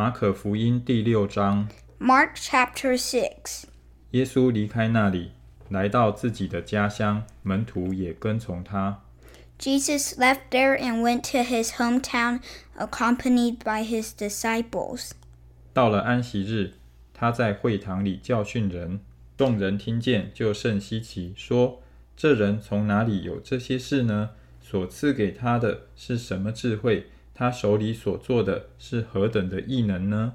马可福音第六章，Mark chapter six 耶稣离开那里，来到自己的家乡，门徒也跟从他。Jesus left there and went to his hometown, accompanied by his disciples. 到了安息日，他在会堂里教训人，众人听见就甚稀奇，说：“这人从哪里有这些事呢？所赐给他的是什么智慧？他手里所做的是何等的异能呢？”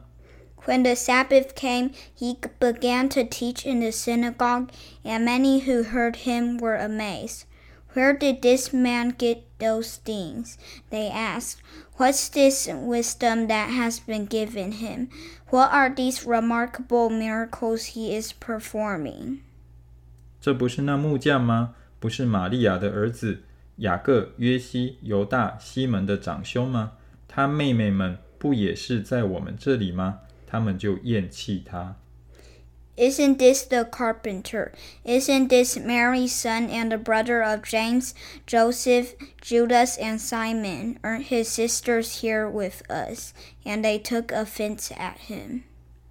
When the Sabbath came, he began to teach in the synagogue, and many who heard him were amazed. Where did this man get those things? They asked. What's this wisdom that has been given him? What are these remarkable miracles he is performing? 这不是那木匠吗？不是玛利亚的儿子 雅各、约西、犹大、西门的长兄吗？他妹妹们不也是在我们这里吗？他们就厌弃他。 Isn't this the carpenter? Isn't this Mary's son and the brother of James, Joseph, Judas, and Simon? Aren't his sisters here with us? And they took offense at him.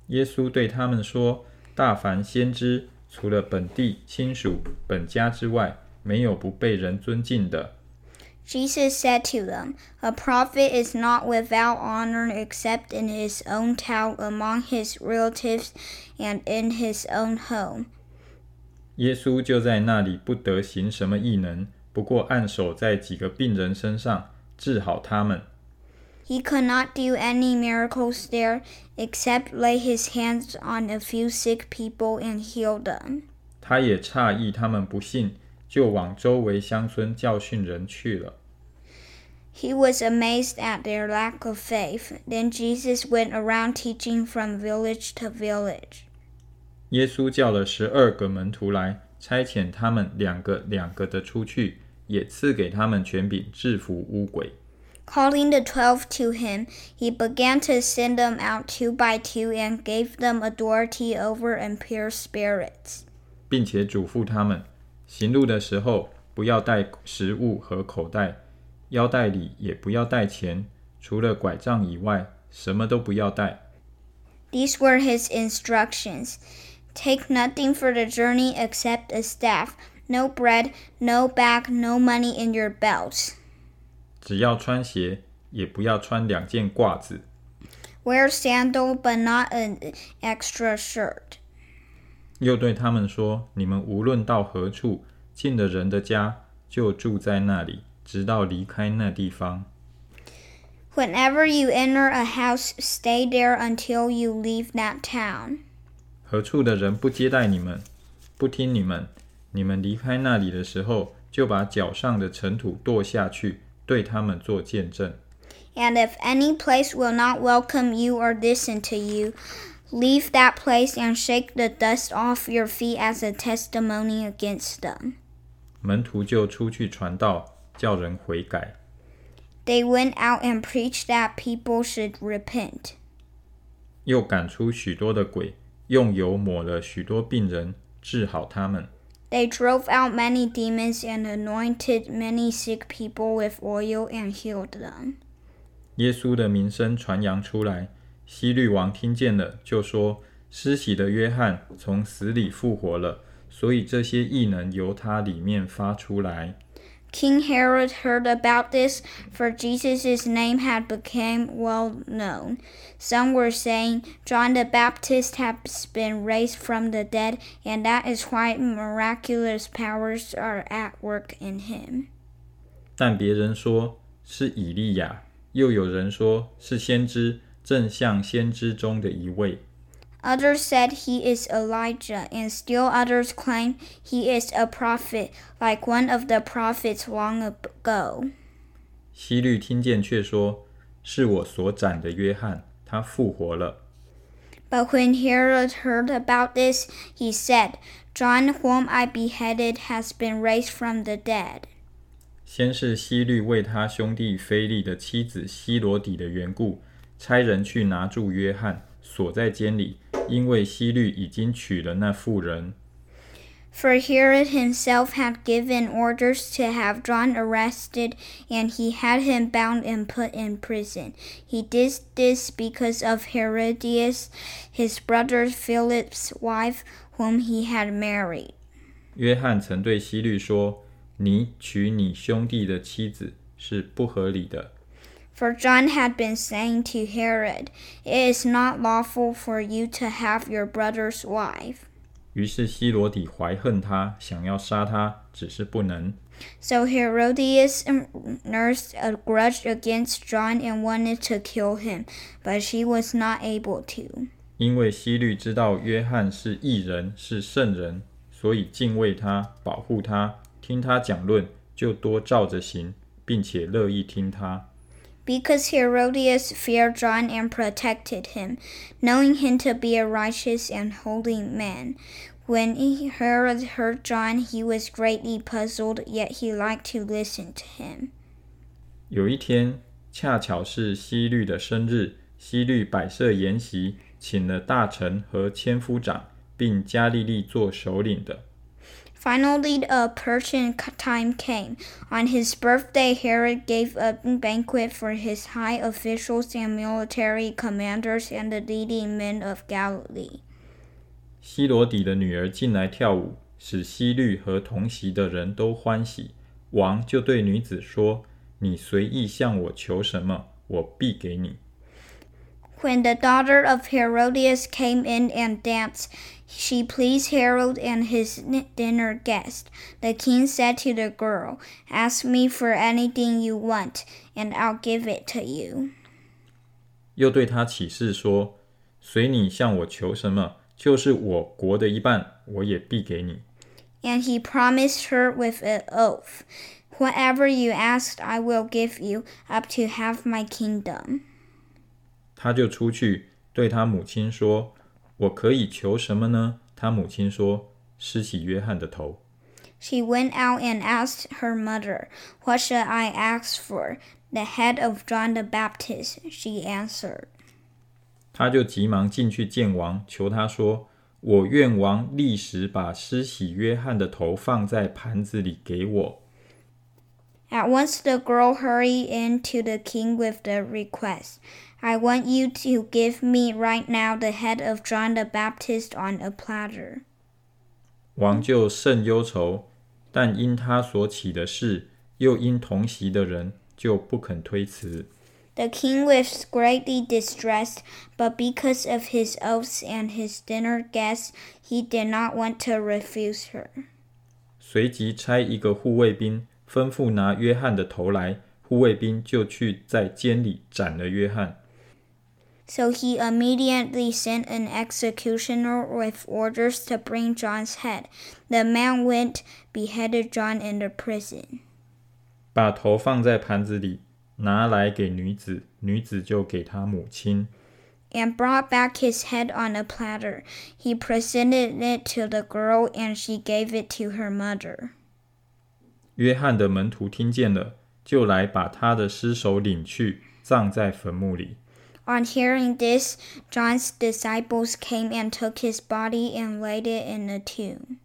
耶稣对他们说：“大凡先知，除了本地亲属、本家之外， 没有不被人尊敬的。 Jesus said to them, A prophet is not without honor except in his own town, among his relatives, and in his own home. 耶稣就在那里不得行什么异能，不过按手在几个病人身上，治好他们。 He could not do any miracles there except lay his hands on a few sick people and heal them. 他也诧异他们不信， 就往周围乡村教训人去了。 He was amazed at their lack of faith. Then Jesus went around teaching from village to village. 耶稣叫了十二个门徒来，差遣他们两个两个的出去，也赐给他们权柄制服污鬼。 Calling the twelve to him, he began to send them out two by two and gave them authority over impure spirits. 并且嘱咐他们， 行路的时候不要带食物和口袋，腰带里也不要带钱，除了拐杖以外，什么都不要带。These were his instructions. Take nothing for the journey except a staff, no bread, no bag, no money in your belts. 只要穿鞋，也不要穿两件褂子。Wear sandal, but not an extra shirt. 又对他们说：“你们无论到何处，进了人的家，就住在那里，直到离开那地方。Whenever you enter a house, stay there until you leave that town. 何处的人不接待你们，不听你们，你们离开那里的时候，就把脚上的尘土跺下去，对他们做见证。And if any place will not welcome you or listen to you, leave that place and shake the dust off your feet as a testimony against them. 门徒就出去传道，叫人悔改。 They went out and preached that people should repent. 又赶出许多的鬼，用油抹了许多病人，治好他们。 They drove out many demons and anointed many sick people with oil and healed them. 耶稣的名声传扬出来， 希律王听见了，就说：“施洗的约翰从死里复活了，所以这些异能由他里面发出来。” King Herod heard about this, for Jesus' name had become well known. Some were saying, John the Baptist has been raised from the dead, and that is why miraculous powers are at work in him. 但别人说是以利亚，又有人说是先知，正像先知中的一位。Others said he is Elijah, and still others claim he is a prophet, like one of the prophets long ago. 希律听见却说：“是我所斩的约翰，他复活了。” But when Herod heard about this, he said, John, whom I beheaded, has been raised from the dead. 先是希律为他兄弟腓力的妻子希罗底的缘故。差人去拿住约翰，锁在监里，因为希律已经娶了那妇人。For Herod himself had given orders to have John arrested, and he had him bound and put in prison. He did this because of Herodias, his brother Philip's wife, whom he had married. 约翰曾对希律说：“你娶你兄弟的妻子是不合理的。” For John had been saying to Herod, It is not lawful for you to have your brother's wife. 于是希罗底怀恨他，想要杀他，只是不能。So Herodias nursed a grudge against John and wanted to kill him, but she was not able to. 因为希律知道约翰是义人，是圣人，所以敬畏他，保护他，听他讲论，就多照着行，并且乐意听他。 Because Herodias feared John and protected him, knowing him to be a righteous and holy man. When Herod heard John, he was greatly puzzled, yet he liked to listen to him. 有一天，恰巧是希律的生日，希律摆设筵席，请了大臣和千夫长，并加利利做首领的。 Finally, a Persian time came. On his birthday, Herod gave a banquet for his high officials and military commanders and the leading men of Galilee. 希罗底的女儿进来跳舞，使希律和同席的人都欢喜。王就对女子说：“你随意向我求什么，我必给你。” When the daughter of Herodias came in and danced, she pleased Herod and his dinner guest. The king said to the girl, Ask me for anything you want, and I'll give it to you. 又对他起誓说：“随你向我求什么，就是我国的一半，我也必给你。” And he promised her with an oath, "Whatever you ask, I will give you, up to half my kingdom." 他就出去对他母亲说：“我可以求什么呢？”他母亲说：“施洗约翰的头。” She went out and asked her mother, What should I ask for? The head of John the Baptist, she answered. 他就急忙进去见王，求他说：“我愿王立时把施洗约翰的头放在盘子里给我。” At once the girl hurried in to the king with the request. I want you to give me right now the head of John the Baptist on a platter. 王就甚忧愁，但因他所起的事，又因同席的人，就不肯推辞。The king was greatly distressed, but because of his oaths and his dinner guests, he did not want to refuse her. 随即差一个护卫兵， 吩咐拿约翰的头来。护卫兵就去在监里斩了约翰。so he immediately sent an executioner with orders to bring John's head. The man went, beheaded John in the prison. 把头放在盘子里，拿来给女子，女子就给他母亲。And brought back his head on a platter. He presented it to the girl, and she gave it to her mother. 约翰的门徒听见了，就来把他的尸首领去，葬在坟墓里。on hearing this, John's disciples came and took his body and laid it in a tomb.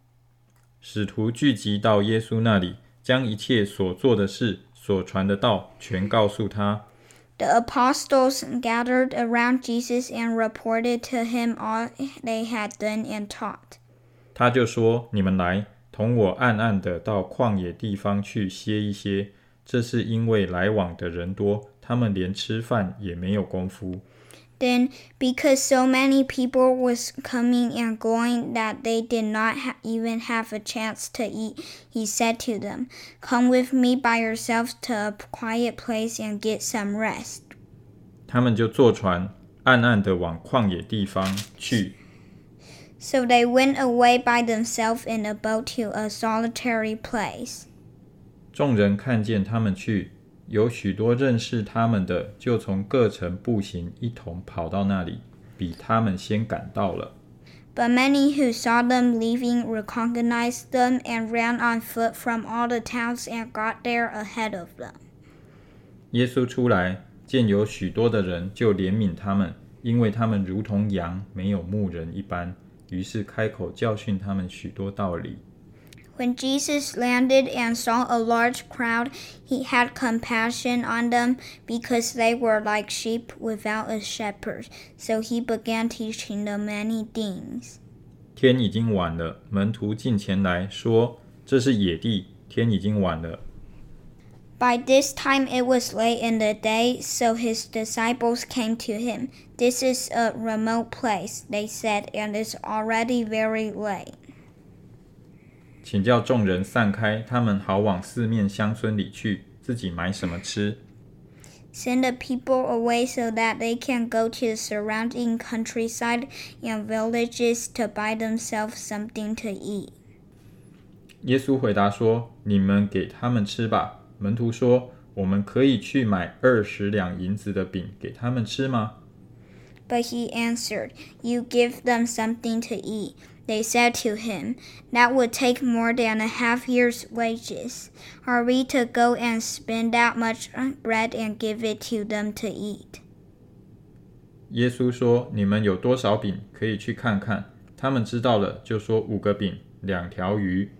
使徒聚集到耶稣那里，将一切所做的事、所传的道全告诉他。The apostles gathered around Jesus and reported to him all they had done and taught. 他就说：“你们来，同我暗暗的到旷野地方去歇一歇。这是因为来往的人多。”他们连吃饭也没有功夫。Then, because so many people was coming and going that they did not ha even have a chance to eat, he said to them, "Come with me by yourselves to a quiet place and get some rest." 他们就坐船，暗暗的往旷野地方去。So they went away by themselves in a boat to a solitary place. 众人看见他们去。有许多认识他们的，就从各城步行，一同跑到那里，比他们先赶到了。But many who saw them leaving recognized them and ran on foot from all the towns and got there ahead of them. 耶稣出来，见有许多的人，就怜悯他们，因为他们如同羊没有牧人一般， 于是开口教训他们许多道理。When Jesus landed and saw a large crowd, he had compassion on them because they were like sheep without a shepherd. So he began teaching them many things. 天已经晚了，门徒进前来说：“这是野地，天已经晚了。” By this time it was late in the day, so his disciples came to him. This is a remote place, they said, and it's already very late. 请叫众人散开，他们好往四面乡村里去，自己买什么吃。 Send the people away so that they can go to the surrounding countryside and villages to buy themselves something to eat. 耶稣回答说：“你们给他们吃吧。” ”门徒说：“我们可以去买二十两银子的饼给他们吃吗？” But he answered, You give them something to eat. They said to him, That would take more than a half year's wages. Are we to go and spend that much bread and give it to them to eat? 耶稣说：“你们有多少饼，可以去看看。”他们知道了，就说：“五个饼，两条鱼。”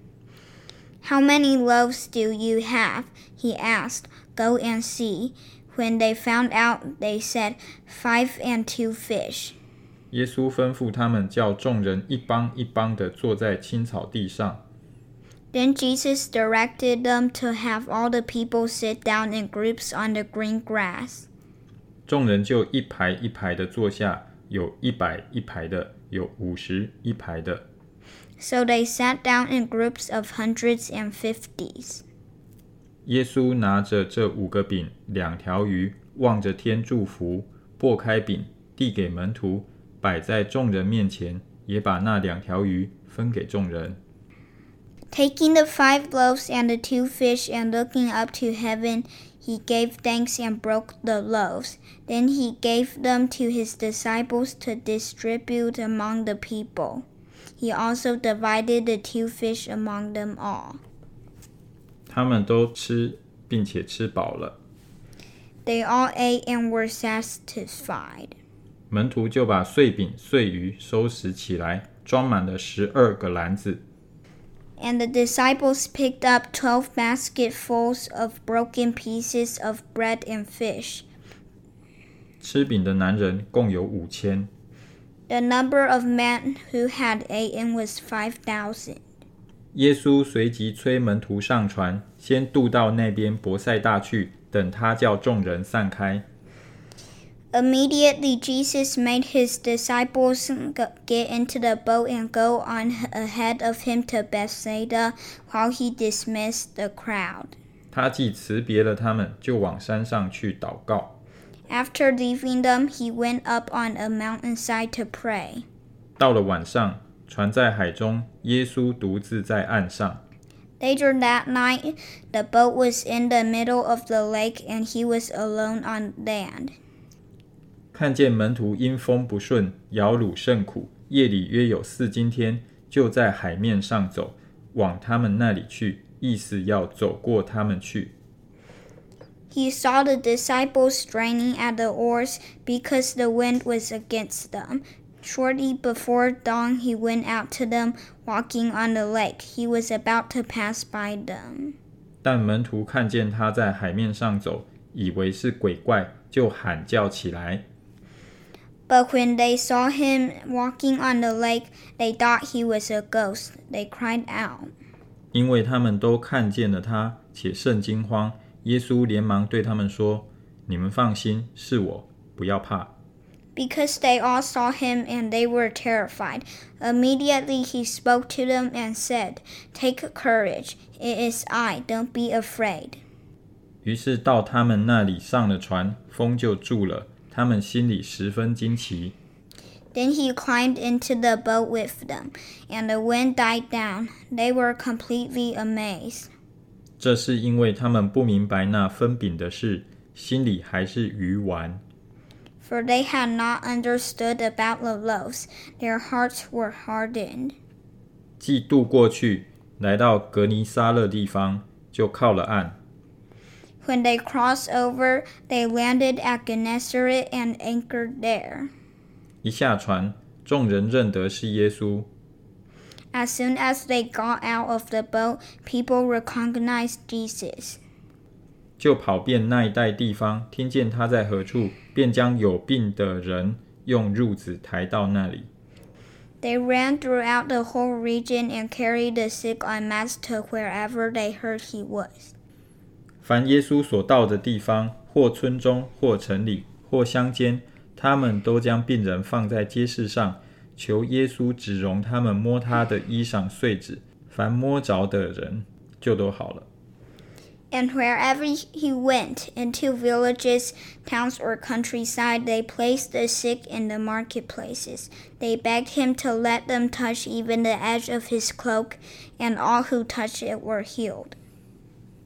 How many loaves do you have? He asked. Go and see. When they found out, they said, Five and two fish. 耶稣吩咐他们叫众人一帮一帮的坐在青草地上。 Then Jesus directed them to have all the people sit down in groups on the green grass. 众人就一排一排的坐下，有一百一排的，有五十一排的。 So they sat down in groups of hundreds and fifties. 耶稣拿着这五个饼、两条鱼，望着天祝福，擘开饼，递给门徒，摆在众人面前，也把那两条鱼分给众人。 Taking the five loaves and the two fish and looking up to heaven, he gave thanks and broke the loaves. Then he gave them to his disciples to distribute among the people. He also divided the two fish among them all. 他们都吃，并且吃饱了。 They all ate and were satisfied. 门徒就把碎饼、碎鱼收拾起来，装满了十二个篮子。 And the disciples picked up twelve basketfuls of broken pieces of bread and fish. 吃饼的男人共有五千。 the number of men who had eaten was five thousand. 耶稣随即催门徒上船，先渡到那边伯赛大去，等他叫众人散开。Immediately, Jesus made his disciples get into the boat and go on ahead of him to Bethsaida while he dismissed the crowd. 他既辞别了他们，就往山上去祷告。After leaving them, he went up on a mountainside to pray. 到了晚上，船在海中，耶稣独自在岸上。 Later that night, the boat was in the middle of the lake and he was alone on land. 看见门徒因风不顺，摇橹甚苦，夜里约有四更天，就在海面上走，往他们那里去，意思要走过他们去。 He saw the disciples straining at the oars because the wind was against them. Shortly before dawn, he went out to them, walking on the lake. He was about to pass by them. 但门徒看见他在海面上走，以为是鬼怪，就喊叫起来。 But when they saw him walking on the lake, they thought he was a ghost. They cried out. 因为他们都看见了他，且甚惊慌。 耶稣连忙对他们说：“你们放心，是我，不要怕。” Because they all saw him and they were terrified. Immediately he spoke to them and said, Take courage. It is I. Don't be afraid. 于是到他们那里上了船，风就住了。他们心里十分惊奇。 Then he climbed into the boat with them, and the wind died down. They were completely amazed. 这是因为他们不明白那分饼的事，心里还是鱼丸。For they had not understood about the loaves, their hearts were hardened. 既渡过去，来到格尼撒勒地方，就靠了岸。When they crossed over, they landed at Gennesaret and anchored there. 一下船，众人认得是耶稣，As soon as they got out of the boat, people recognized Jesus. 就跑遍那一带地方，听见他在何处，便将有病的人用褥子抬到那里。 They ran throughout the whole region and carried the sick en masse to wherever they heard he was. 凡耶稣所到的地方，或村中，或城里，或乡间，他们都将病人放在街市上， 求耶稣只容他们摸他的衣裳碎纸。凡摸着的人，就都好了。 And wherever he went, into villages, towns, or countryside, they placed the sick in the marketplaces. They begged him to let them touch even the edge of his cloak, and all who touched it were healed.